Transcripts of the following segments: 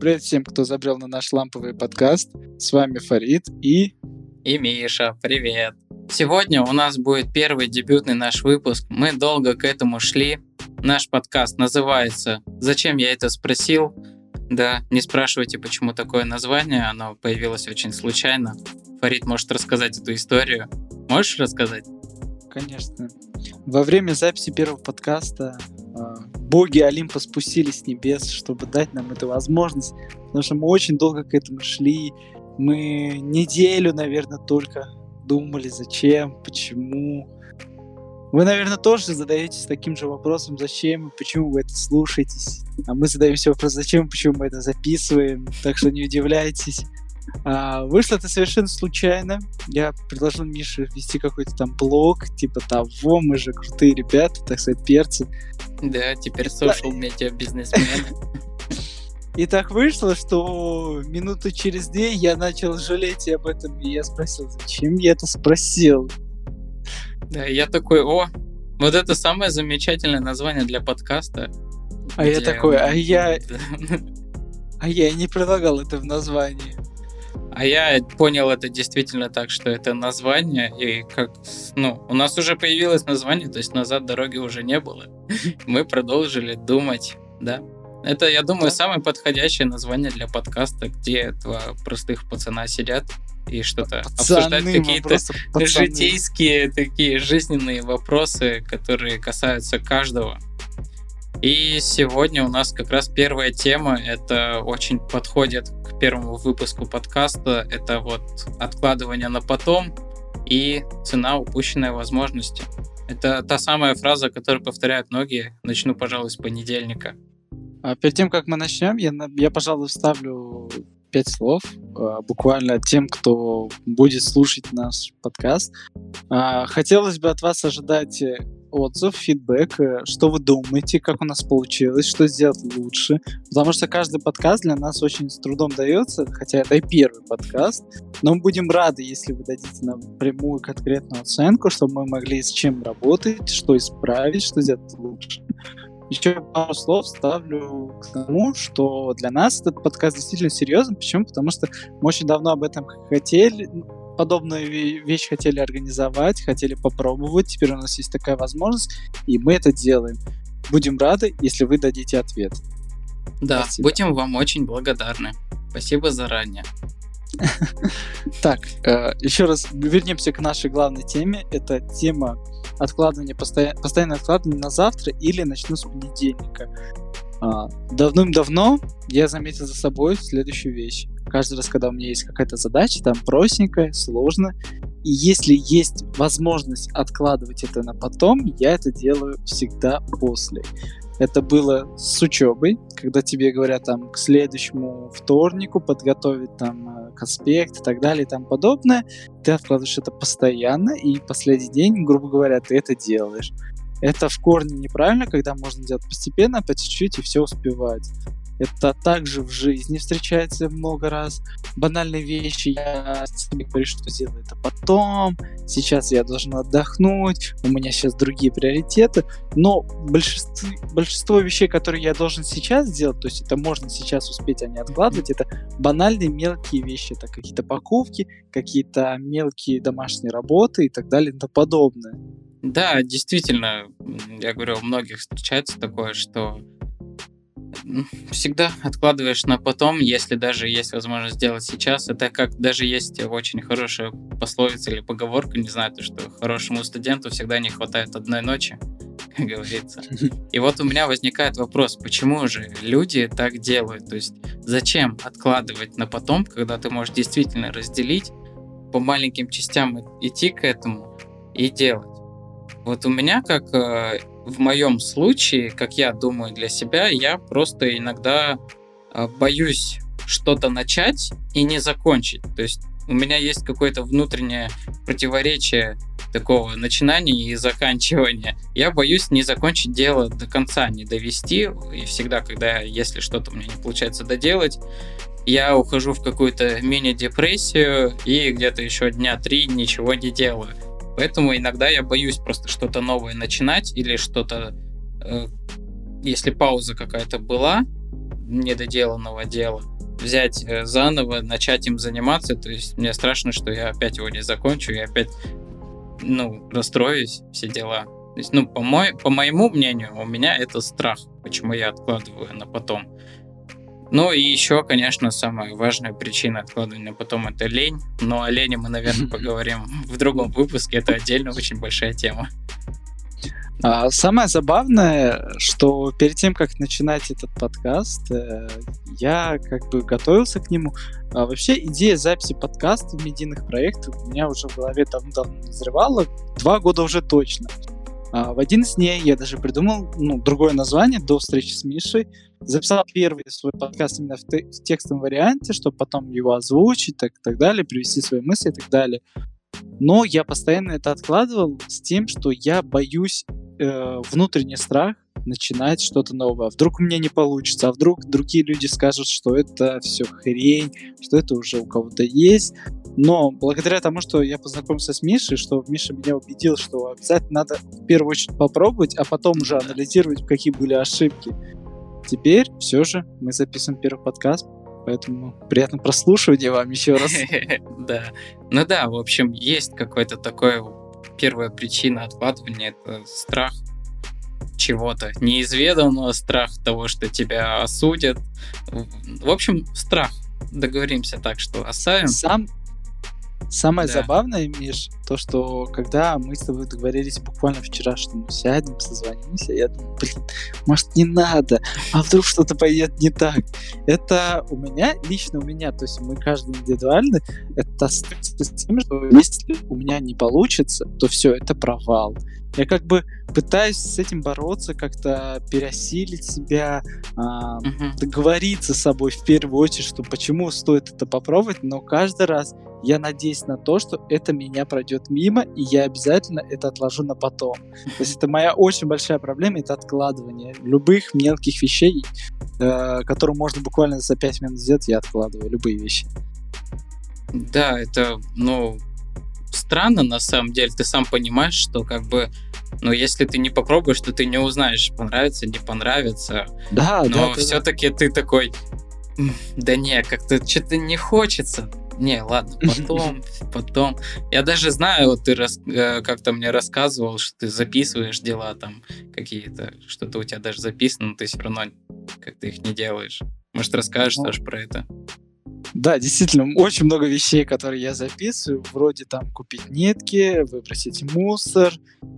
Привет всем, кто забрел на наш ламповый подкаст. С вами Фарид и... И Миша, привет. Сегодня у нас будет первый дебютный наш выпуск. Мы долго к этому шли. Наш подкаст называется «Зачем я это спросил?». Да, не спрашивайте, почему такое название, оно появилось очень случайно. Фарид может рассказать эту историю. Можешь рассказать? Конечно. Во время записи первого подкаста боги Олимпа спустились с небес, чтобы дать нам эту возможность, потому что мы очень долго к этому шли. Мы неделю, наверное, только думали, зачем, почему. Вы, наверное, тоже задаетесь таким же вопросом, зачем и почему вы это слушаетесь. А мы задаем себе вопрос, зачем и почему мы это записываем. Так что не удивляйтесь. А, вышло это совершенно случайно. Я предложил Мише вести какой-то там блог, типа того, мы же крутые ребята, так сказать, перцы. Да, теперь social медиа бизнесмены. И так вышло, что минуту через две я начал жалеть об этом, и я спросил, зачем я это спросил? Да, я такой, о, вот это самое замечательное название для подкаста. А я такой, а я... А я не предлагал это в названии. А я понял это действительно так, что это название, и как, ну, у нас уже появилось название, то есть назад дороги уже не было. Мы продолжили думать, да. Это, я думаю, самое подходящее название для подкаста, где два простых пацана сидят и что-то обсуждают какие-то житейские такие жизненные вопросы, которые касаются каждого. И сегодня у нас как раз первая тема, это очень подходит к первому выпуску подкаста, это вот откладывание на потом и цена упущенной возможности. Это та самая фраза, которую повторяют многие. Начну, пожалуй, с понедельника. А перед тем, как мы начнем, я, я пожалуй, вставлю пять слов а, буквально тем, кто будет слушать наш подкаст. А, хотелось бы от вас ожидать отзыв, фидбэк, э, что вы думаете, как у нас получилось, что сделать лучше. Потому что каждый подкаст для нас очень с трудом дается, хотя это и первый подкаст. Но мы будем рады, если вы дадите нам прямую конкретную оценку, чтобы мы могли с чем работать, что исправить, что сделать лучше. Еще пару слов ставлю к тому, что для нас этот подкаст действительно серьезен. Почему? Потому что мы очень давно об этом хотели, подобную вещь хотели организовать, хотели попробовать. Теперь у нас есть такая возможность, и мы это делаем. Будем рады, если вы дадите ответ. Да, Спасибо. будем вам очень благодарны. Спасибо заранее. Так, э, еще раз вернемся к нашей главной теме. Это тема откладывания, постоянное откладывание на завтра или начну с понедельника. А, давным-давно я заметил за собой следующую вещь. Каждый раз, когда у меня есть какая-то задача, там простенькая, сложно, и если есть возможность откладывать это на потом, я это делаю всегда после. Это было с учебой, когда тебе говорят там к следующему вторнику подготовить там э, конспект и так далее и тому подобное. Ты откладываешь это постоянно, и последний день, грубо говоря, ты это делаешь. Это в корне неправильно, когда можно делать постепенно, по чуть-чуть и все успевать. Это также в жизни встречается много раз. Банальные вещи, я себе говорю, что сделаю это потом, сейчас я должен отдохнуть, у меня сейчас другие приоритеты. Но большинство, большинство вещей, которые я должен сейчас сделать, то есть это можно сейчас успеть, а не откладывать, это банальные мелкие вещи, это какие-то покупки, какие-то мелкие домашние работы и так далее и тому подобное. Да, действительно, я говорю, у многих встречается такое, что всегда откладываешь на потом, если даже есть возможность сделать сейчас. Это как даже есть очень хорошая пословица или поговорка, не знаю, то, что хорошему студенту всегда не хватает одной ночи, как говорится. И вот у меня возникает вопрос, почему же люди так делают? То есть зачем откладывать на потом, когда ты можешь действительно разделить, по маленьким частям идти к этому и делать? Вот у меня как э, в моем случае, как я думаю для себя, я просто иногда а, боюсь что-то начать и не закончить. То есть у меня есть какое-то внутреннее противоречие такого начинания и заканчивания. Я боюсь не закончить дело до конца, не довести. И всегда, когда, если что-то меня не получается доделать, я ухожу в какую-то мини-депрессию и где-то еще дня три ничего не делаю. Поэтому иногда я боюсь просто что-то новое начинать или что-то, э, если пауза какая-то была, недоделанного дела, взять э, заново, начать им заниматься, то есть мне страшно, что я опять его не закончу, и опять, ну, расстроюсь, все дела. То есть, ну, по, мой, по моему мнению, у меня это страх, почему я откладываю на потом. Ну и еще, конечно, самая важная причина откладывания потом это лень. Но о лени мы, наверное, поговорим в другом выпуске. Это отдельно очень большая тема. А, самое забавное, что перед тем, как начинать этот подкаст, э, я как бы готовился к нему. А вообще идея записи подкастов, медийных проектов у меня уже в голове давно-давно назревала, два года уже точно. А в один из дней я даже придумал ну, другое название до встречи с Мишей. Записал первый свой подкаст именно в, те- в текстовом варианте, чтобы потом его озвучить так, так далее, привести свои мысли и так далее. Но я постоянно это откладывал с тем, что я боюсь э, внутренний страх начинать что-то новое. А вдруг у меня не получится, а вдруг другие люди скажут, что это все хрень, что это уже у кого-то есть. Но благодаря тому, что я познакомился с Мишей, что Миша меня убедил, что обязательно надо в первую очередь попробовать, а потом уже анализировать, какие были ошибки. Теперь все же мы записываем первый подкаст, поэтому приятно прослушивания вам еще раз. Да. Ну да, в общем, есть какой-то такой первая причина откладывания — это страх чего-то неизведанного, страх того, что тебя осудят. В общем, страх. Договоримся так, что оставим. Сам, Самое да. забавное, Миш, то, что когда мы с тобой договорились буквально вчера, что мы сядем, созвонимся, я думаю, блин, может не надо, а вдруг что-то пойдет не так. Это у меня, лично у меня, то есть мы каждый индивидуально, это с тем, что если у меня не получится, то все, это провал. Я как бы пытаюсь с этим бороться, как-то переосилить себя, uh-huh. договориться с собой в первую очередь, что почему стоит это попробовать, но каждый раз я надеюсь на то, что это меня пройдет мимо, и я обязательно это отложу на потом. То есть это моя очень большая проблема, это откладывание любых мелких вещей, э, которые можно буквально за 5 минут сделать, я откладываю любые вещи. Да, это, ну, странно на самом деле. Ты сам понимаешь, что как бы но если ты не попробуешь, то ты не узнаешь, понравится, не понравится. Да, Но да, все-таки да. ты такой, да не, как-то что-то не хочется. Не, ладно, потом, потом. Я даже знаю, вот ты рас, э, как-то мне рассказывал, что ты записываешь дела там какие-то, что-то у тебя даже записано, но ты все равно как-то их не делаешь. Может, расскажешь ну, тоже про это? Да, действительно, очень много вещей, которые я записываю, вроде там купить нитки, выбросить мусор,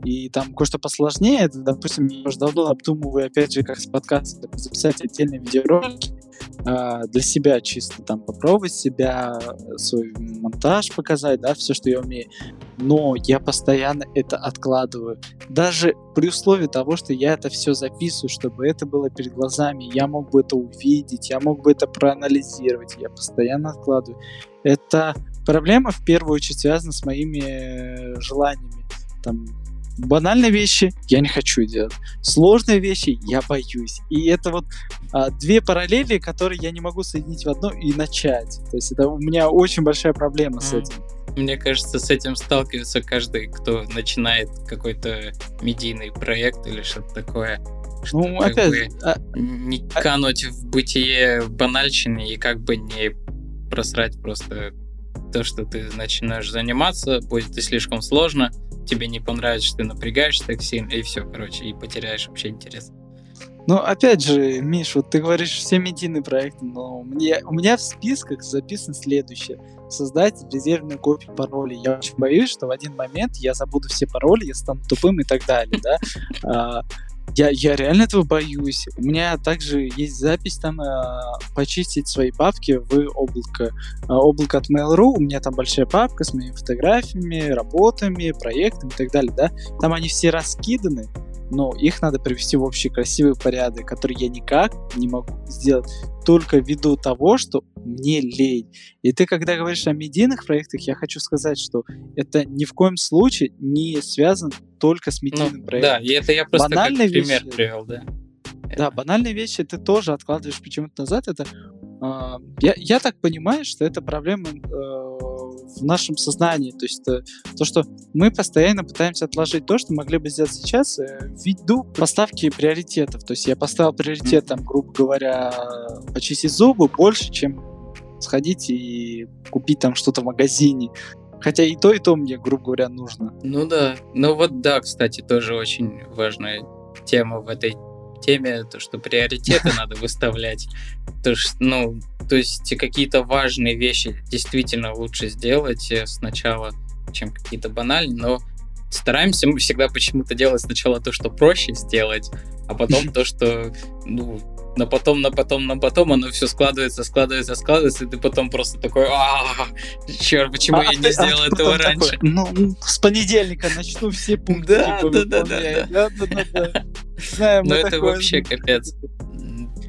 и там кое-что посложнее, это, допустим, я уже давно обдумываю, опять же, как с подкаста записать отдельные видеоролики, для себя чисто там попробовать себя, свой монтаж показать, да, все, что я умею. Но я постоянно это откладываю. Даже при условии того, что я это все записываю, чтобы это было перед глазами, я мог бы это увидеть, я мог бы это проанализировать, я постоянно откладываю. Это проблема в первую очередь связана с моими э, желаниями. Там, банальные вещи я не хочу делать. Сложные вещи я боюсь. И это вот а, две параллели, которые я не могу соединить в одно и начать. То есть это у меня очень большая проблема mm. с этим. Мне кажется, с этим сталкивается каждый, кто начинает какой-то медийный проект или что-то такое. Ну, опять бы а... не а кануть в бытие банальщины и как бы не просрать просто то, что ты начинаешь заниматься, будет и слишком сложно, тебе не понравится, ты напрягаешься так сильно, и все, короче, и потеряешь вообще интерес. Ну, опять же, Миш, вот ты говоришь все медийные проекты, но мне, у меня в списках записано следующее. Создать резервную копию паролей. Я очень боюсь, что в один момент я забуду все пароли, я стану тупым и так далее, да. Я, я реально этого боюсь. У меня также есть запись там э, почистить свои папки в облако. Э, облако от Mail.ru, у меня там большая папка с моими фотографиями, работами, проектами и так далее, да. Там они все раскиданы, но их надо привести в общий красивый порядок, который я никак не могу сделать только ввиду того, что мне лень. И ты, когда говоришь о медийных проектах, я хочу сказать, что это ни в коем случае не связано только с медийным ну, проектом. Да, и это я просто Банальные как пример вещи, привел, да. Да, банальные вещи ты тоже откладываешь почему-то назад. Это, э, я, я так понимаю, что это проблема э, в нашем сознании. То есть то, то, что мы постоянно пытаемся отложить то, что могли бы сделать сейчас, ввиду поставки приоритетов. То есть я поставил приоритет, там, грубо говоря, почистить зубы больше, чем сходить и купить там что-то в магазине. Хотя и то, и то мне, грубо говоря, нужно. Ну да. Ну вот да, кстати, тоже очень важная тема в этой теме, то, что приоритеты надо выставлять. То, что, ну, то есть какие-то важные вещи действительно лучше сделать э, сначала, чем какие-то банальные, но стараемся мы всегда почему-то делать сначала то, что проще сделать, а потом то, что, ну, на потом, на потом, на потом оно все складывается, складывается, складывается, и ты потом просто такой, а, черт, почему а, я не сделал этого раньше? ну, с понедельника начну все пункты. Да, да, да, да, да. Ну, это вообще капец.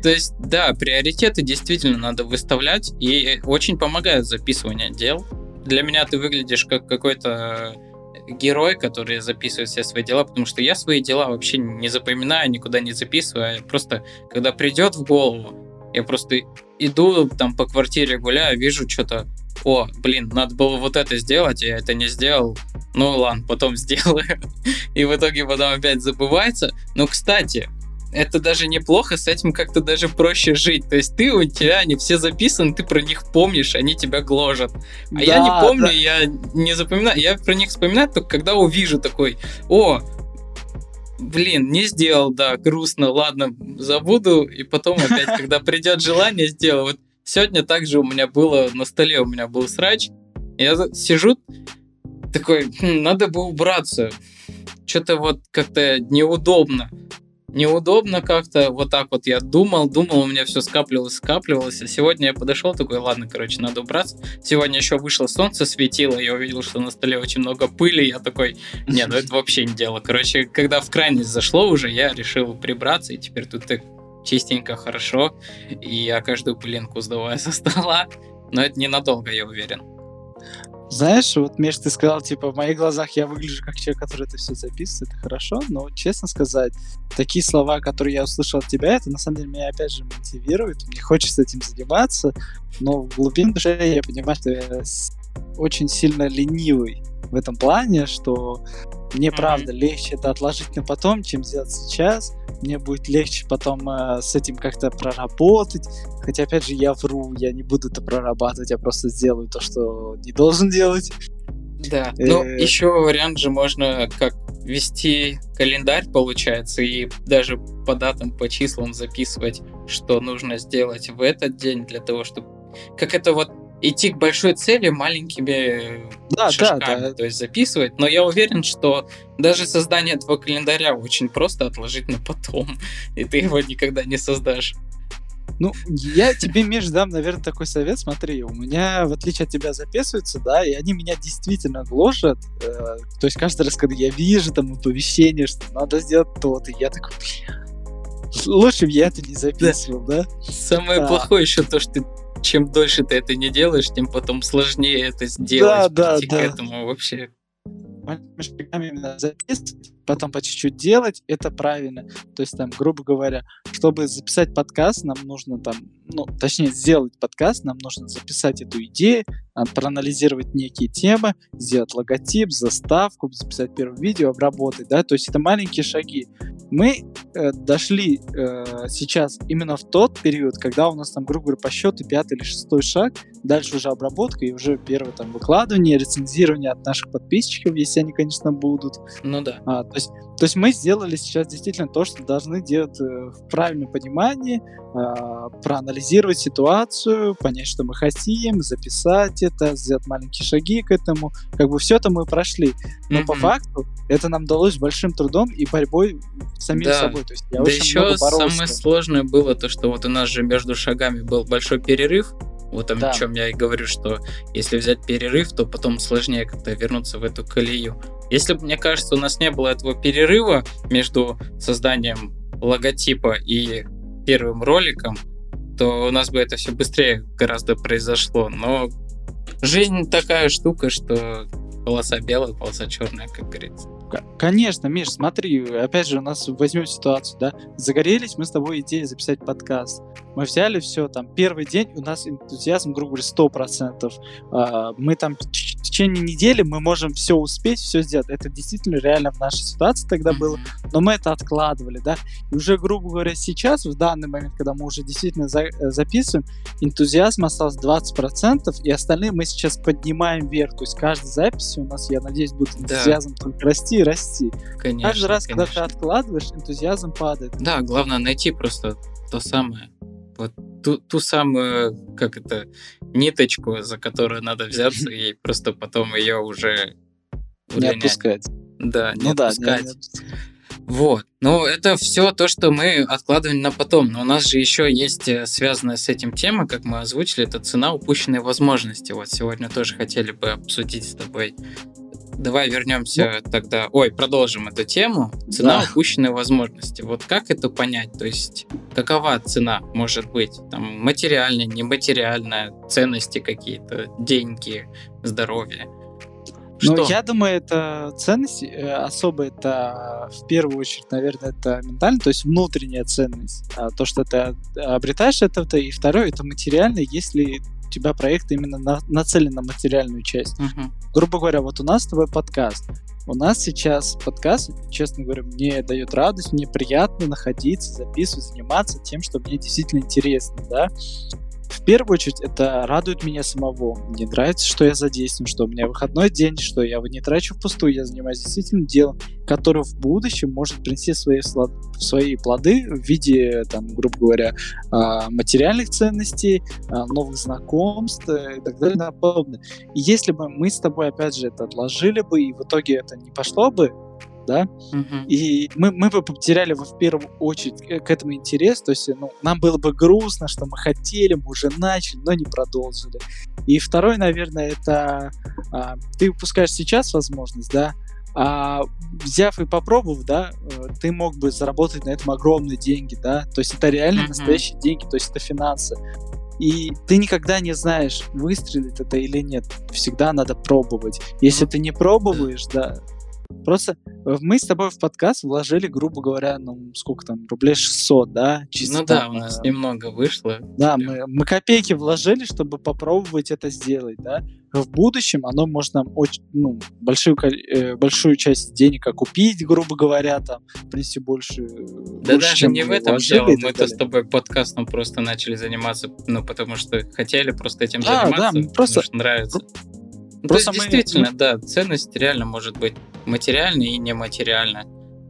То есть, да, приоритеты действительно надо выставлять, и очень помогает записывание дел. Для меня ты выглядишь как какой-то герой, который записывает все свои дела, потому что я свои дела вообще не запоминаю, никуда не записываю. Я просто, когда придет в голову, я просто иду там по квартире гуляю, вижу что-то, о, блин, надо было вот это сделать, я это не сделал. Ну ладно, потом сделаю. И в итоге потом опять забывается. Но, кстати, это даже неплохо, с этим как-то даже проще жить. То есть ты, у тебя они все записаны, ты про них помнишь, они тебя гложат. А да, я не помню, да. я не запоминаю. Я про них вспоминаю только когда увижу такой, о, блин, не сделал, да, грустно, ладно, забуду, и потом опять, когда придет желание, сделаю. Вот сегодня также у меня было, на столе у меня был срач, я сижу, такой, хм, надо бы убраться, что-то вот как-то неудобно неудобно как-то. Вот так вот я думал, думал, у меня все скапливалось, скапливалось. А сегодня я подошел такой, ладно, короче, надо убраться. Сегодня еще вышло солнце, светило, я увидел, что на столе очень много пыли. Я такой, не, ну это вообще не дело. Короче, когда в крайность зашло уже, я решил прибраться, и теперь тут так чистенько, хорошо. И я каждую пылинку сдуваю со стола. Но это ненадолго, я уверен. Знаешь, вот, Миш, ты сказал, типа, в моих глазах я выгляжу как человек, который это все записывает, это хорошо, но, честно сказать, такие слова, которые я услышал от тебя, это, на самом деле, меня, опять же, мотивирует, мне хочется этим заниматься, но в глубине души я понимаю, что я очень сильно ленивый в этом плане, что мне, mm-hmm. правда, легче это отложить на потом, чем сделать сейчас. Мне будет легче потом э, с этим как-то проработать. Хотя, опять же, я вру, я не буду это прорабатывать, я просто сделаю то, что не должен делать. Да, ну еще вариант же можно как вести календарь, получается, и даже по датам, по числам записывать, что нужно сделать в этот день для того, чтобы... Как это вот идти к большой цели маленькими да, шажками, да, да. то есть записывать. Но я уверен, что даже создание этого календаря очень просто отложить на потом, и ты его никогда не создашь. Ну, я тебе, Миш, дам, наверное, такой совет. Смотри, у меня, в отличие от тебя, записываются, да, и они меня действительно гложат. Э, то есть каждый раз, когда я вижу там оповещение, что надо сделать то-то, я такой, лучше бы я это не записывал, да? да? Самое а. плохое еще то, что чем дольше ты это не делаешь, тем потом сложнее это сделать. Да, да, да. к этому вообще. Шагами записывать, потом по чуть-чуть делать, это правильно. То есть, там, грубо говоря, чтобы записать подкаст, нам нужно там, ну, точнее, сделать подкаст, нам нужно записать эту идею, проанализировать некие темы, сделать логотип, заставку, записать первое видео, обработать, да, то есть это маленькие шаги. Мы э, дошли э, сейчас именно в тот период, когда у нас там, грубо говоря, по счету пятый или шестой шаг, дальше уже обработка и уже первое там выкладывание, рецензирование от наших подписчиков, если они, конечно, будут. Ну да. А, то, есть, то есть мы сделали сейчас действительно то, что должны делать э, в правильном понимании, э, проанализировать ситуацию, понять, что мы хотим, записать это, сделать маленькие шаги к этому. Как бы все это мы прошли. Но mm-hmm. по факту это нам далось большим трудом и борьбой самим да. собой. То есть я да очень еще самое сложное было то, что вот у нас же между шагами был большой перерыв. Вот о да. чем я и говорю, что если взять перерыв, то потом сложнее как-то вернуться в эту колею. Если бы, мне кажется, у нас не было этого перерыва между созданием логотипа и первым роликом, то у нас бы это все быстрее гораздо произошло. Но жизнь такая штука, что полоса белая, полоса черная, как говорится. Конечно, Миш, смотри, опять же, у нас возьмем ситуацию, да, загорелись мы с тобой идеей записать подкаст. Мы взяли все, там, первый день у нас энтузиазм, грубо говоря, 100%. А, мы там в течение недели мы можем все успеть, все сделать. Это действительно реально в нашей ситуации тогда было, но мы это откладывали, да. И уже, грубо говоря, сейчас, в данный момент, когда мы уже действительно за, э, записываем, энтузиазм осталось 20%, и остальные мы сейчас поднимаем вверх. То есть каждой записи у нас, я надеюсь, будет энтузиазм да. только расти и расти. Конечно, Каждый раз, конечно. когда ты откладываешь, энтузиазм падает. Да, главное найти просто то самое. Вот ту, ту самую, как это, ниточку, за которую надо взяться, и просто потом ее уже не отпускать. Да, не ну, отпускать. Да, не, Вот. Ну, это все то, что мы откладываем на потом. Но у нас же еще есть э, связанная с этим тема, как мы озвучили, это цена упущенной возможности. Вот сегодня тоже хотели бы обсудить с тобой давай вернемся ну, тогда. Ой, продолжим эту тему. Цена да. упущенной возможности. Вот как это понять? То есть, какова цена может быть? Там материальная, нематериальная, ценности какие-то, деньги, здоровье. Ну, я думаю, это ценность э, особо это в первую очередь, наверное, это ментально, то есть внутренняя ценность. А то, что ты обретаешь это, и второе, это материально, если тебя проект именно на, нацелен на материальную часть. Uh-huh. Грубо говоря, вот у нас с тобой подкаст. У нас сейчас подкаст, честно говоря, мне дает радость, мне приятно находиться, записывать, заниматься тем, что мне действительно интересно, да в первую очередь это радует меня самого. Мне нравится, что я задействован, что у меня выходной день, что я его не трачу впустую, я занимаюсь действительно делом, которое в будущем может принести свои, свои плоды в виде, там, грубо говоря, а, материальных ценностей, а, новых знакомств и так далее и подобное. И если бы мы с тобой, опять же, это отложили бы, и в итоге это не пошло бы, да, uh-huh. и мы, мы бы потеряли в первую очередь к этому интерес, то есть ну, нам было бы грустно, что мы хотели, мы уже начали, но не продолжили. И второй, наверное, это а, ты упускаешь сейчас возможность, да, а взяв и попробовав, да, э, ты мог бы заработать на этом огромные деньги, да, то есть это реально uh-huh. настоящие деньги, то есть это финансы. И ты никогда не знаешь, выстрелит это или нет. Всегда надо пробовать. Если uh-huh. ты не пробуешь, да, Просто э, мы с тобой в подкаст вложили, грубо говоря, ну, сколько там, рублей 600, да? Чисто ну да, у нас э, немного вышло. Да, мы, мы копейки вложили, чтобы попробовать это сделать, да? В будущем оно может нам очень, ну, большую, э, большую часть денег окупить, грубо говоря, там, принести больше. Да больше, даже не в этом дело, мы-то с тобой подкастом просто начали заниматься, ну, потому что хотели просто этим а, заниматься, да, просто... нравится. Просто ну, мы... действительно, да, ценность реально может быть материальная и нематериальная.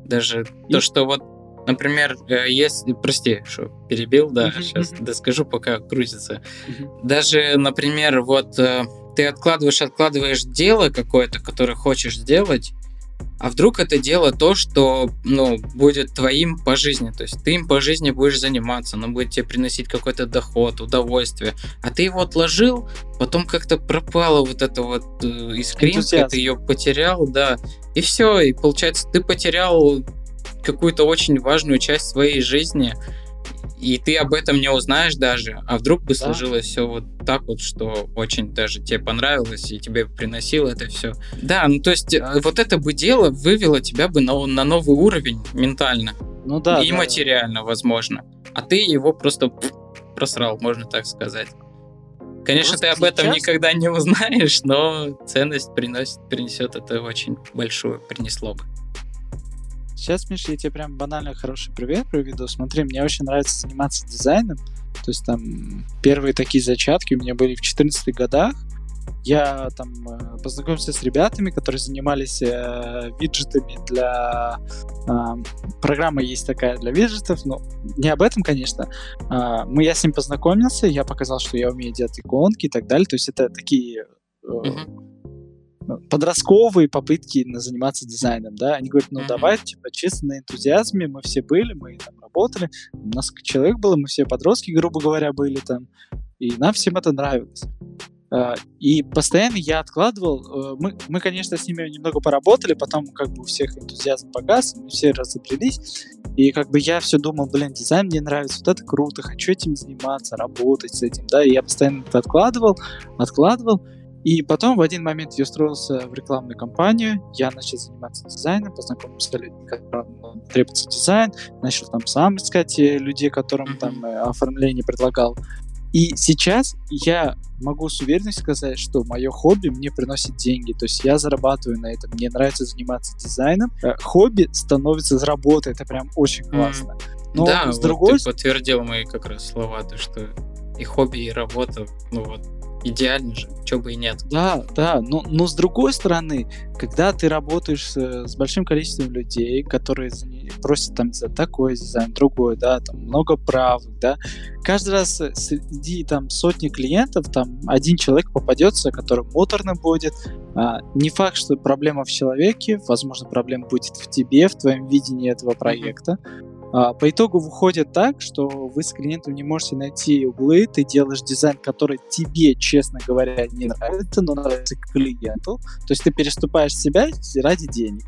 Даже и... то, что вот, например, э, если, прости, что перебил, да, uh-huh, сейчас uh-huh. доскажу, пока крутится. Uh-huh. Даже, например, вот э, ты откладываешь, откладываешь дело какое-то, которое хочешь сделать, а вдруг это дело то, что ну, будет твоим по жизни. То есть ты им по жизни будешь заниматься, оно будет тебе приносить какой-то доход, удовольствие. А ты его отложил, потом как-то пропала вот эта вот э, искринка, ты ее потерял, да. И все, и получается, ты потерял какую-то очень важную часть своей жизни, и ты об этом не узнаешь даже, а вдруг бы да. сложилось все вот так вот, что очень даже тебе понравилось, и тебе приносило это все. Да, ну то есть э, вот это бы дело вывело тебя бы на, на новый уровень ментально. Ну да. И да. материально, возможно. А ты его просто просрал, можно так сказать. Конечно, Просто ты об этом никогда не узнаешь, но ценность приносит, принесет это очень большую, принесло бы. Сейчас, Миша, я тебе прям банально хороший привет приведу. Смотри, мне очень нравится заниматься дизайном. То есть там первые такие зачатки у меня были в 14 годах. Я там э, познакомился с ребятами, которые занимались э, виджетами для... Э, программа есть такая для виджетов, но не об этом, конечно. Э, мы, я с ним познакомился, я показал, что я умею делать иконки и так далее. То есть это такие... Э, uh-huh подростковые попытки заниматься дизайном, да, они говорят, ну давай, типа, чисто на энтузиазме, мы все были, мы там работали, у нас человек было, мы все подростки, грубо говоря, были там, и нам всем это нравилось. Uh, и постоянно я откладывал. Uh, мы, мы, конечно, с ними немного поработали, потом как бы у всех энтузиазм погас, мы все разобрались. И как бы я все думал, блин, дизайн мне нравится, вот это круто, хочу этим заниматься, работать с этим, да. И я постоянно это откладывал, откладывал. И потом в один момент я устроился в рекламную кампанию, я начал заниматься дизайном, познакомился с людьми, которым требуется дизайн, начал там сам искать э, людей, которым там э, оформление предлагал. И сейчас я могу с уверенностью сказать, что мое хобби мне приносит деньги. То есть я зарабатываю на этом. Мне нравится заниматься дизайном. Э, хобби становится с работы. Это прям очень классно. Но да, с вот другой... ты подтвердил мои как раз слова, то что и хобби, и работа, ну вот, идеально же, чего бы и нет. Да, да, но, но с другой стороны, когда ты работаешь с, с большим количеством людей, которые просят там за такой дизайн, другой, да, там много прав, да, каждый раз э, среди там сотни клиентов там один человек попадется, который моторно будет. А, не факт, что проблема в человеке, возможно, проблема будет в тебе, в твоем видении этого проекта. Mm-hmm по итогу выходит так, что вы с клиентом не можете найти углы, ты делаешь дизайн, который тебе, честно говоря, не нравится, но нравится клиенту. То есть ты переступаешь себя ради денег.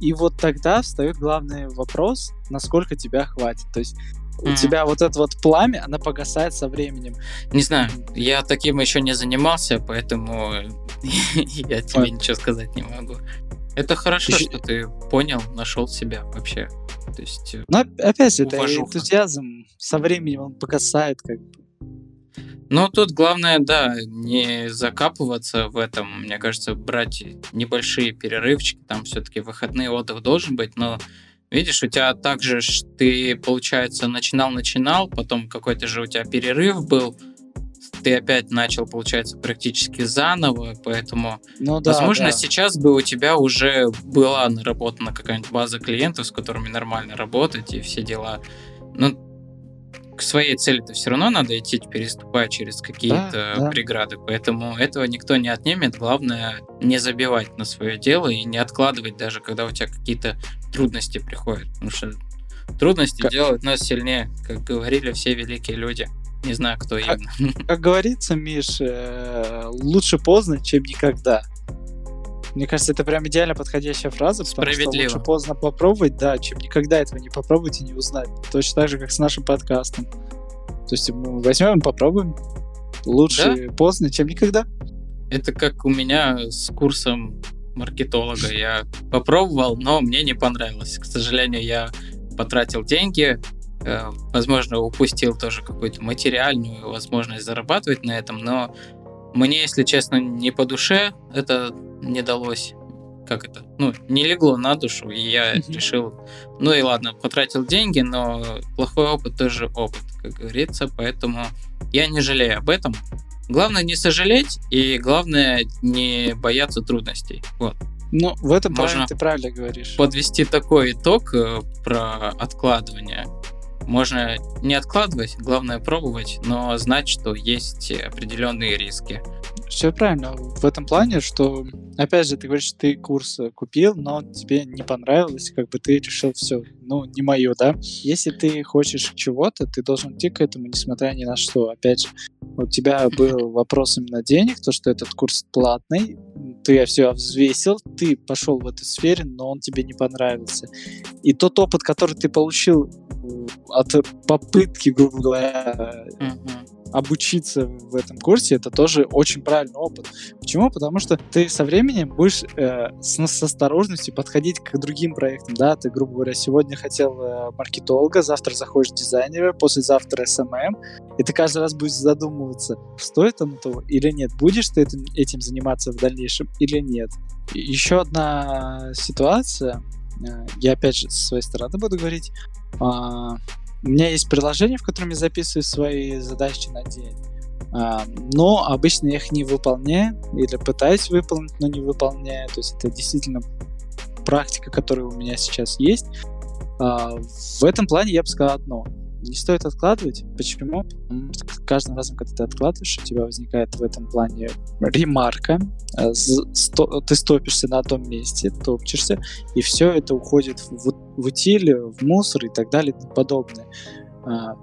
И вот тогда встает главный вопрос, насколько тебя хватит. То есть у тебя вот это вот пламя, она погасает со временем. Не знаю, я таким еще не занимался, поэтому я тебе ничего сказать не могу. Это хорошо, что ты понял, нашел себя вообще. То есть, э, Но опять же, это энтузиазм со временем он погасает как бы. Ну, тут главное, да, не закапываться в этом. Мне кажется, брать небольшие перерывчики, там все-таки выходный отдых должен быть, но видишь, у тебя также ты, получается, начинал-начинал, потом какой-то же у тебя перерыв был, ты опять начал, получается, практически заново, поэтому, ну, да, возможно, да. сейчас бы у тебя уже была наработана какая-нибудь база клиентов, с которыми нормально работать и все дела. Но к своей цели-то все равно надо идти, переступая через какие-то да, да. преграды, поэтому этого никто не отнимет. Главное не забивать на свое дело и не откладывать даже, когда у тебя какие-то трудности приходят, потому что трудности как... делают нас сильнее, как говорили все великие люди. Не знаю, кто как, именно. Как говорится, Миш, э, лучше поздно, чем никогда. Мне кажется, это прям идеально подходящая фраза, потому что лучше поздно попробовать, да, чем никогда этого не попробовать и не узнать. Точно так же, как с нашим подкастом. То есть мы возьмем и попробуем. Лучше да? поздно, чем никогда. Это как у меня с курсом маркетолога. Я попробовал, но мне не понравилось. К сожалению, я потратил деньги, Э, возможно, упустил тоже какую-то материальную возможность зарабатывать на этом, но мне, если честно, не по душе это не далось. Как это? Ну, не легло на душу, и я mm-hmm. решил, ну и ладно, потратил деньги, но плохой опыт тоже опыт, как говорится, поэтому я не жалею об этом. Главное не сожалеть, и главное не бояться трудностей. Вот. Ну, в этом Можно ты правильно говоришь. Подвести такой итог э, про откладывание. Можно не откладывать, главное пробовать, но знать, что есть определенные риски. Все правильно в этом плане, что, опять же, ты говоришь, что ты курс купил, но тебе не понравилось, как бы ты решил, все, ну, не мое, да? Если ты хочешь чего-то, ты должен идти к этому, несмотря ни на что. Опять же, у тебя был вопрос именно денег, то, что этот курс платный, ты все взвесил, ты пошел в эту сфере, но он тебе не понравился. И тот опыт, который ты получил от попытки, грубо говоря, mm-hmm. Обучиться в этом курсе, это тоже очень правильный опыт. Почему? Потому что ты со временем будешь э, с, с осторожностью подходить к другим проектам, да, ты, грубо говоря, сегодня хотел э, маркетолога, завтра заходишь дизайнера, послезавтра SMM, и ты каждый раз будешь задумываться, стоит оно того или нет, будешь ты этим, этим заниматься в дальнейшем или нет. еще одна ситуация, э, я опять же со своей стороны буду говорить, а, у меня есть приложение, в котором я записываю свои задачи на день. А, но обычно я их не выполняю или пытаюсь выполнить, но не выполняю. То есть это действительно практика, которая у меня сейчас есть. А, в этом плане я бы сказал одно не стоит откладывать. Почему? Каждым разом, когда ты откладываешь, у тебя возникает в этом плане ремарка. Э, ты стопишься на том месте, топчешься, и все это уходит в, в утиль, в мусор и так далее и тому подобное. А,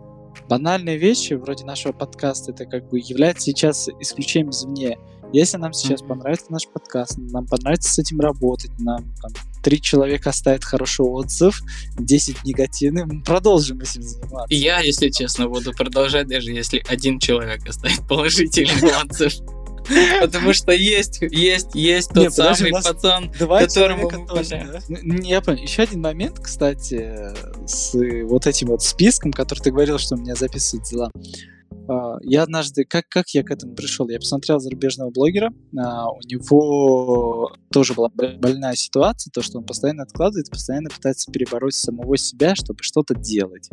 банальные вещи, вроде нашего подкаста, это как бы является сейчас исключением извне. Если нам сейчас понравится наш подкаст, нам понравится с этим работать, нам там, три человека оставят хороший отзыв, 10 негативный, мы продолжим этим заниматься. Я, если честно, буду продолжать, даже если один человек оставит положительный отзыв. Потому что есть, есть, есть тот не, самый пацан, которому мы тоже, да? Не, я понял. Еще один момент, кстати, с вот этим вот списком, который ты говорил, что у меня записывают дела. А, я однажды, как, как я к этому пришел? Я посмотрел зарубежного блогера, а, у него тоже была больная ситуация, то, что он постоянно откладывает, постоянно пытается перебороть самого себя, чтобы что-то делать.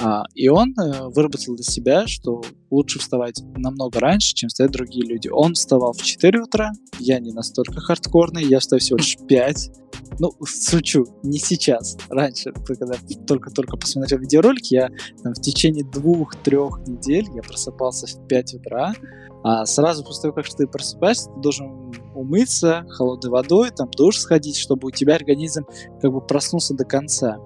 А, и он э, выработал для себя, что лучше вставать намного раньше, чем встают другие люди. Он вставал в 4 утра, я не настолько хардкорный, я встаю всего лишь в 5. Ну, шучу, не сейчас, раньше, когда только-только посмотрел видеоролик, я там, в течение двух-трех недель я просыпался в 5 утра, а сразу после того, как ты просыпаешься, ты должен умыться холодной водой, там душ сходить, чтобы у тебя организм как бы проснулся до конца.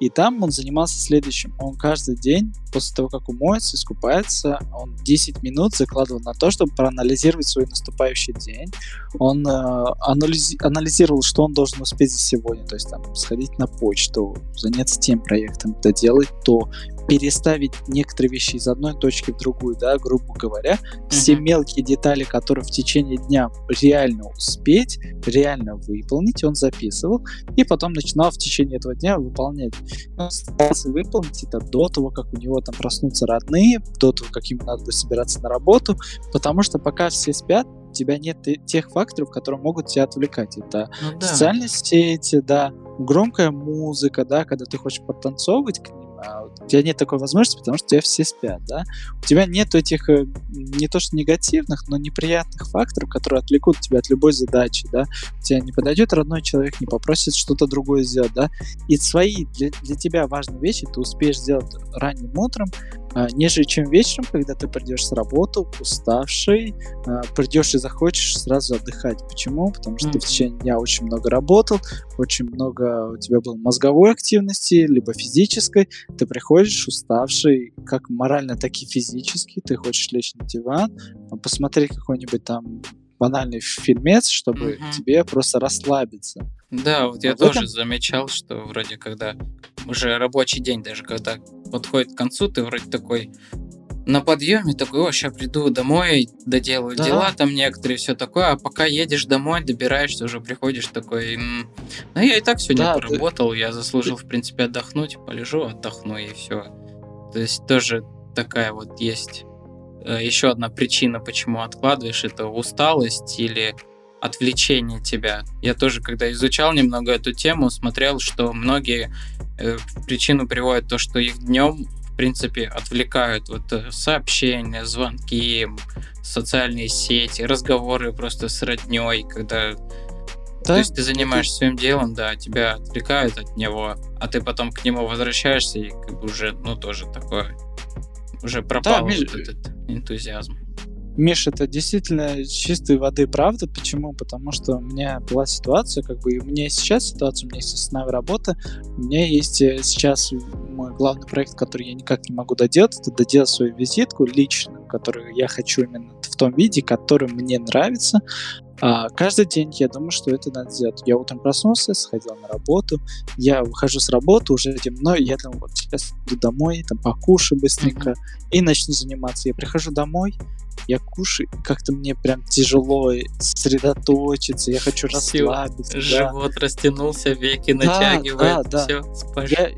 И там он занимался следующим. Он каждый день, после того, как умоется, искупается, он 10 минут закладывал на то, чтобы проанализировать свой наступающий день. Он э, анализи- анализировал, что он должен успеть за сегодня. То есть там сходить на почту, заняться тем проектом, доделать то, переставить некоторые вещи из одной точки в другую, да, грубо говоря, mm-hmm. все мелкие детали, которые в течение дня реально успеть, реально выполнить, он записывал, и потом начинал в течение этого дня выполнять. Он старался выполнить это до того, как у него там проснутся родные, до того, как ему надо будет собираться на работу, потому что пока все спят, у тебя нет тех факторов, которые могут тебя отвлекать. Это ну, да. социальные сети, да, громкая музыка, да, когда ты хочешь подтанцовывать к а у тебя нет такой возможности, потому что тебя все спят, да. У тебя нет этих э, не то что негативных, но неприятных факторов, которые отвлекут тебя от любой задачи, да. У тебя не подойдет родной человек, не попросит что-то другое сделать, да. И свои для, для тебя важные вещи ты успеешь сделать ранним утром, нежели чем вечером, когда ты придешь с работы, уставший, а, придешь и захочешь сразу отдыхать. Почему? Потому что mm. ты в течение дня очень много работал, очень много у тебя было мозговой активности, либо физической. Ты приходишь уставший, как морально, так и физически. Ты хочешь лечь на диван, посмотреть какой-нибудь там банальный фильмец, чтобы mm-hmm. тебе просто расслабиться. Да, вот я а тоже этом... замечал, что вроде когда уже рабочий день, даже когда подходит к концу, ты вроде такой на подъеме такой, о, сейчас приду домой, доделаю да. дела там некоторые, все такое, а пока едешь домой, добираешься, уже приходишь такой, ну я и так сегодня да, поработал, ты... я заслужил, в принципе, отдохнуть, полежу, отдохну и все. То есть тоже такая вот есть еще одна причина, почему откладываешь, это усталость или отвлечение тебя. Я тоже, когда изучал немного эту тему, смотрел, что многие э, причину приводят то, что их днем в принципе отвлекают вот э, сообщения, звонки, социальные сети, разговоры просто с родней, когда да? То есть ты занимаешься своим делом, да, тебя отвлекают от него, а ты потом к нему возвращаешься и как бы уже, ну, тоже такое, уже пропал да, вот этот энтузиазм. Миш, это действительно чистой воды правда. Почему? Потому что у меня была ситуация, как бы и у меня есть сейчас ситуация, у меня есть основная работа, у меня есть э, сейчас мой главный проект, который я никак не могу доделать, это доделать свою визитку личную, которую я хочу именно в том виде, который мне нравится. А, каждый день я думаю, что это надо сделать. Я утром проснулся, сходил на работу, я выхожу с работы, уже темно, я там вот сейчас иду домой, там покушаю быстренько mm-hmm. и начну заниматься. Я прихожу домой, я кушаю, как-то мне прям тяжело сосредоточиться, я хочу расслабиться. Живот да. растянулся, веки да, натягивает, да, да. все, спать. Я,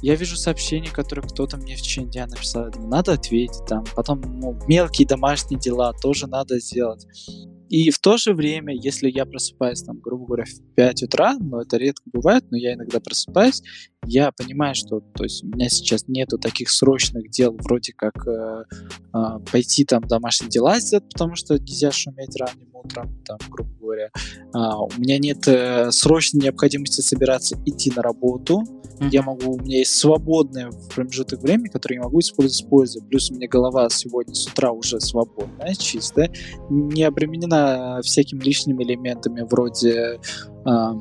я вижу сообщения, которые кто-то мне в течение дня написал, надо ответить там, потом ну, мелкие домашние дела тоже надо сделать. И в то же время, если я просыпаюсь, там, грубо говоря, в 5 утра, но это редко бывает, но я иногда просыпаюсь, я понимаю, что то есть, у меня сейчас нету таких срочных дел, вроде как э, э, пойти там домашние дела сделать, потому что нельзя шуметь ранним утром, там, грубо говоря. А, у меня нет э, срочной необходимости собираться идти на работу. Mm-hmm. Я могу, у меня есть свободный промежуток времени, который я могу использовать с пользой. Плюс у меня голова сегодня с утра уже свободная, чистая, не обременена всякими лишними элементами вроде э,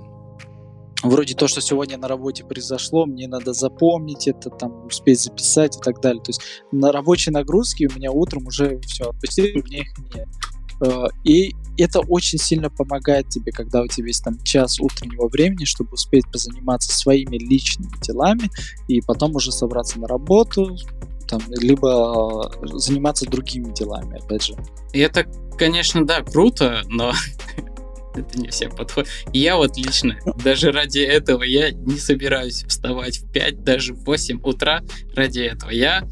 вроде то, что сегодня на работе произошло, мне надо запомнить это, там, успеть записать и так далее. То есть на рабочей нагрузке у меня утром уже все отпустили, у меня их нет. Э, и это очень сильно помогает тебе, когда у тебя есть там час утреннего времени, чтобы успеть позаниматься своими личными делами и потом уже собраться на работу, там, либо э, заниматься другими делами, опять же. И это, конечно, да, круто, но это не всем подходит. Я вот лично, даже ради этого, я не собираюсь вставать в 5, даже в 8 утра ради этого. Я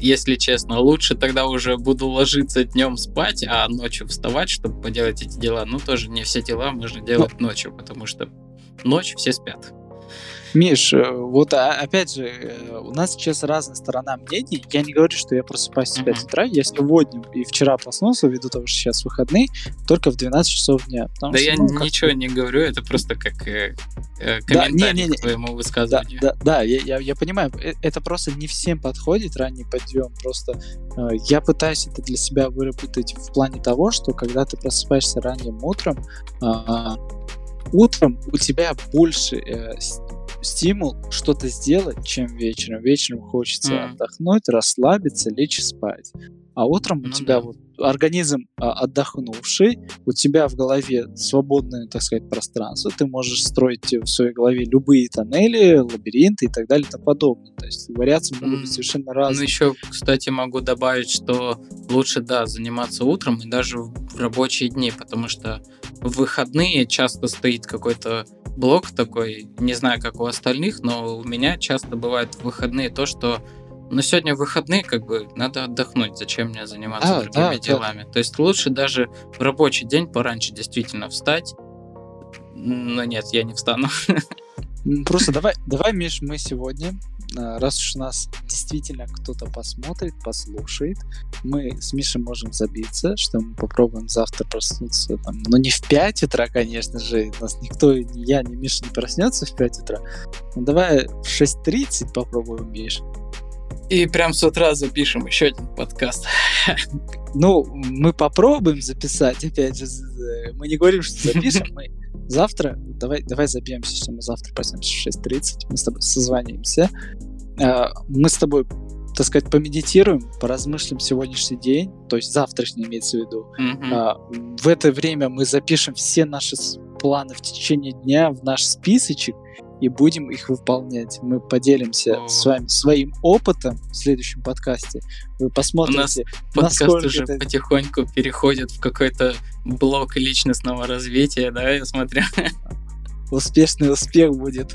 если честно. Лучше тогда уже буду ложиться днем спать, а ночью вставать, чтобы поделать эти дела. Ну, тоже не все дела можно делать Но... ночью, потому что ночь все спят. Миш, э, вот а, опять же, э, у нас сейчас разная сторона мнений. Я не говорю, что я просыпаюсь в 5 утра. Я сегодня и вчера проснулся, ввиду того, что сейчас выходные, только в 12 часов дня. Да что, я ну, ничего не говорю, это просто как э, э, комментарий да, не, не, не. к твоему высказыванию. Да, да, да я, я, я понимаю, это просто не всем подходит ранний подъем. Просто э, я пытаюсь это для себя выработать в плане того, что когда ты просыпаешься ранним утром, э, утром у тебя больше э, стимул что-то сделать, чем вечером. Вечером хочется mm. отдохнуть, расслабиться, лечь спать. А утром ну, у тебя да. вот организм а, отдохнувший, у тебя в голове свободное, так сказать, пространство, ты можешь строить в своей голове любые тоннели, лабиринты и так далее и тому подобное. То есть вариации могут быть совершенно разные. Ну еще, кстати, могу добавить, что лучше, да, заниматься утром и даже в рабочие дни, потому что в выходные часто стоит какой-то блок такой, не знаю, как у остальных, но у меня часто бывает в выходные то, что ну, сегодня выходные, как бы, надо отдохнуть. Зачем мне заниматься а, другими да, делами? Да. То есть лучше даже в рабочий день пораньше действительно встать. Но нет, я не встану. Просто давай, давай, Миш, мы сегодня а, раз уж нас действительно кто-то посмотрит, послушает, мы с Мишей можем забиться, что мы попробуем завтра проснуться, там, но не в 5 утра, конечно же, нас никто, ни я, ни Миша не проснется в 5 утра, ну давай в 6.30 попробуем, Миш. И прям с утра запишем еще один подкаст. Ну, мы попробуем записать, опять же, мы не говорим, что запишем, мы завтра, давай, давай забьемся, что мы завтра проснемся в 6.30, мы с тобой созвонимся, а, мы с тобой, так сказать, помедитируем, поразмыслим сегодняшний день, то есть завтрашний имеется в виду. Mm-hmm. В это время мы запишем все наши планы в течение дня в наш списочек, и будем их выполнять. Мы поделимся О. с вами своим опытом в следующем подкасте. Вы посмотрите, У нас подкаст уже это... потихоньку переходит в какой-то блок личностного развития, да, я смотрю. Успешный успех будет.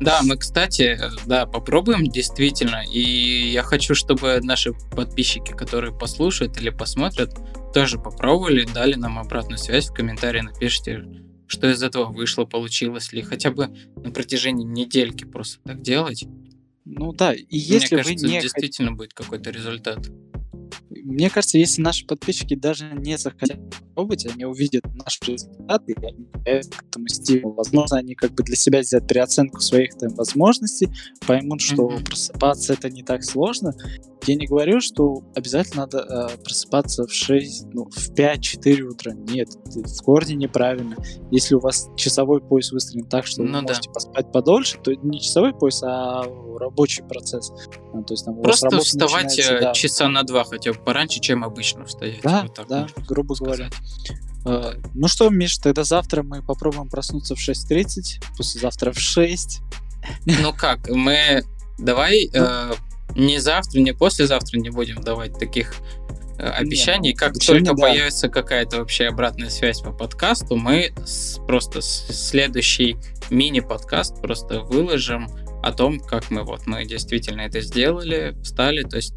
Да, мы, кстати, да, попробуем действительно. И я хочу, чтобы наши подписчики, которые послушают или посмотрят, тоже попробовали, дали нам обратную связь в комментарии, напишите, что из этого вышло, получилось ли, хотя бы на протяжении недельки просто так делать. Ну да, и если Мне кажется, вы не действительно будет какой-то результат. Мне кажется, если наши подписчики даже не захотят пробовать, они увидят наши результаты, и они к этому стимул. Возможно, они как бы для себя сделают переоценку своих там возможностей, поймут, что mm-hmm. просыпаться это не так сложно. Я не говорю, что обязательно надо э, просыпаться в 6, ну, в 5-4 утра. Нет, это в корне неправильно. Если у вас часовой пояс выстроен так, что ну, вы можете да. поспать подольше, то не часовой пояс, а рабочий процесс. Ну, то есть, там, Просто вставать да. часа на два хотя бы пораньше, чем обычно встать. Да, вот да, грубо сказать. говоря. Uh, ну что, Миш, тогда завтра мы попробуем проснуться в 6.30, послезавтра в 6. Ну как, мы... Давай ну, э, не завтра, не послезавтра не будем давать таких э, обещаний. Нет, как обещания, только да. появится какая-то вообще обратная связь по подкасту, мы с, просто следующий мини-подкаст просто выложим о том, как мы вот мы действительно это сделали, встали, то есть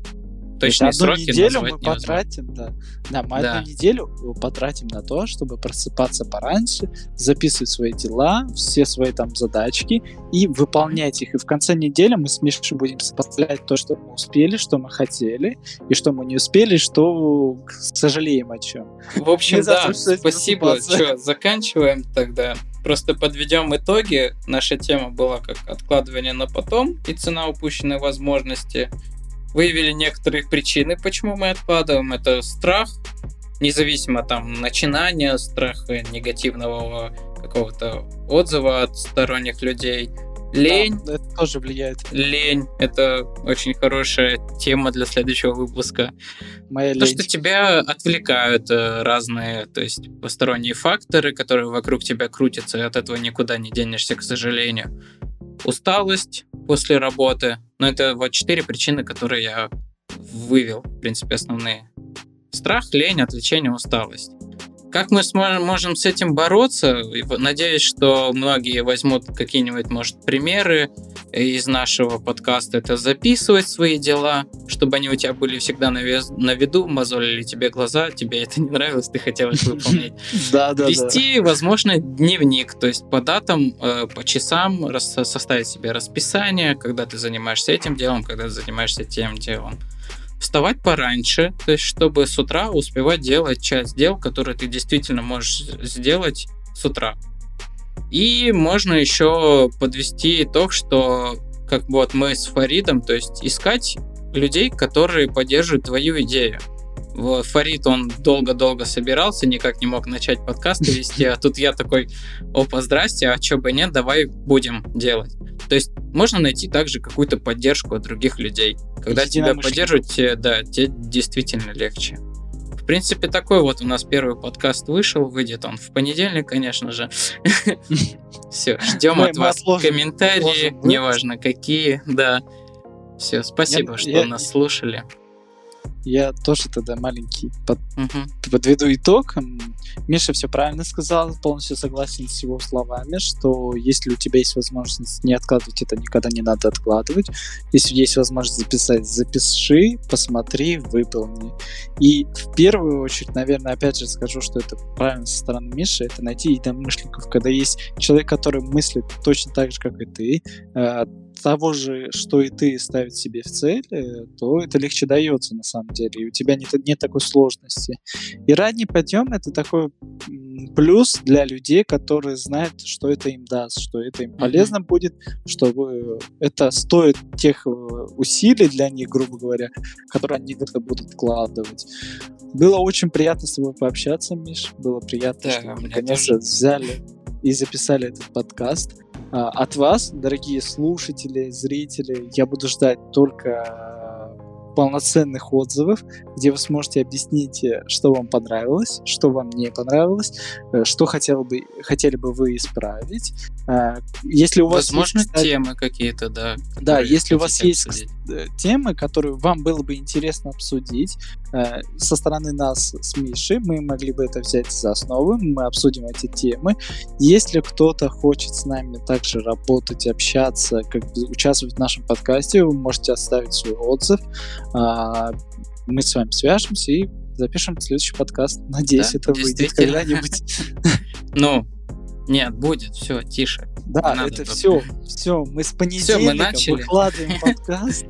точные одну сроки неделю мы потратим, да. Да, мы да. одну неделю потратим на то, чтобы просыпаться пораньше, записывать свои дела, все свои там задачки и выполнять их. И в конце недели мы с Мишей будем сопоставлять то, что мы успели, что мы хотели, и что мы не успели, что сожалеем о чем. В общем, да, спасибо. Что, заканчиваем тогда. Просто подведем итоги. Наша тема была как откладывание на потом и цена упущенной возможности выявили некоторые причины, почему мы откладываем. Это страх, независимо там начинания, страх негативного какого-то отзыва от сторонних людей. Лень. Да, это тоже влияет. Лень. Это очень хорошая тема для следующего выпуска. Моя То, что тебя отвлекают э, разные, то есть посторонние факторы, которые вокруг тебя крутятся, и от этого никуда не денешься, к сожалению. Усталость после работы. Но это вот четыре причины, которые я вывел, в принципе, основные. Страх, лень, отвлечение, усталость. Как мы сможем, можем с этим бороться? Надеюсь, что многие возьмут какие-нибудь, может, примеры из нашего подкаста. Это записывать свои дела, чтобы они у тебя были всегда на, вес, на виду, мозолили тебе глаза, тебе это не нравилось, ты хотел их выполнять. Да, да, Вести, возможно, дневник, то есть по датам, э, по часам составить себе расписание, когда ты занимаешься этим делом, когда ты занимаешься тем делом вставать пораньше, то есть чтобы с утра успевать делать часть дел, которые ты действительно можешь сделать с утра. И можно еще подвести итог, что как вот мы с Фаридом, то есть искать людей, которые поддерживают твою идею. Фарид, он долго-долго собирался, никак не мог начать подкасты вести, а тут я такой, опа, здрасте, а чё бы нет, давай будем делать. То есть можно найти также какую-то поддержку от других людей. Когда тебя поддерживают, тебе, да, тебе действительно легче. В принципе, такой вот у нас первый подкаст вышел, выйдет он в понедельник, конечно же. Все, ждем от вас комментарии, неважно какие, да. Все, спасибо, что нас слушали. Я тоже тогда маленький под, угу. подведу итог. Миша все правильно сказал, полностью согласен с его словами, что если у тебя есть возможность не откладывать это, никогда не надо откладывать. Если есть возможность записать, запиши, посмотри, выполни. И в первую очередь, наверное, опять же скажу, что это правильно со стороны Миши, это найти единомышленников, когда есть человек, который мыслит точно так же, как и ты, э, того же, что и ты ставить себе в цель, то это легче дается на самом деле, и у тебя нет, нет такой сложности. И ранний подъем это такой плюс для людей, которые знают, что это им даст, что это им полезно mm-hmm. будет, что это стоит тех э, усилий для них, грубо говоря, которые они как-то будут вкладывать. Было очень приятно с тобой пообщаться, Миш. Было приятно, да, что мы наконец-то взяли и записали этот подкаст. А, от вас, дорогие слушатели, зрители, я буду ждать только полноценных отзывов, где вы сможете объяснить, э, что вам понравилось, что вам не понравилось, э, что хотел бы, хотели бы вы исправить. А, если у вас Возможно, есть, кстати, темы какие-то, да. Да, если у вас есть обсудить. Э, темы, которые вам было бы интересно обсудить со стороны нас с Мишей, мы могли бы это взять за основу, мы обсудим эти темы. Если кто-то хочет с нами также работать, общаться, как бы участвовать в нашем подкасте, вы можете оставить свой отзыв. А, мы с вами свяжемся и запишем следующий подкаст. Надеюсь, да, это выйдет когда-нибудь. Ну, нет, будет, все, тише. Да, это все, все, мы с понедельника выкладываем подкаст.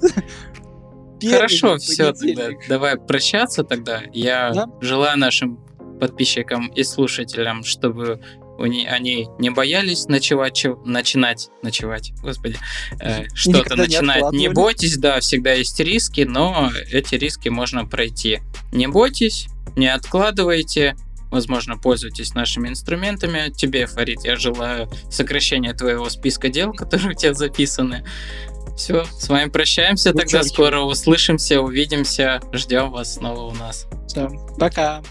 Хорошо, все, тогда давай прощаться тогда. Я желаю нашим подписчикам и слушателям, чтобы они не боялись ночевать, начинать, ночевать, господи, э, что-то начинать. Не, не бойтесь, да, всегда есть риски, но эти риски можно пройти. Не бойтесь, не откладывайте, возможно, пользуйтесь нашими инструментами. Тебе, Фарид, я желаю сокращения твоего списка дел, которые у тебя записаны. Все, с вами прощаемся, тогда скоро услышимся, увидимся, ждем вас снова у нас. Все, пока.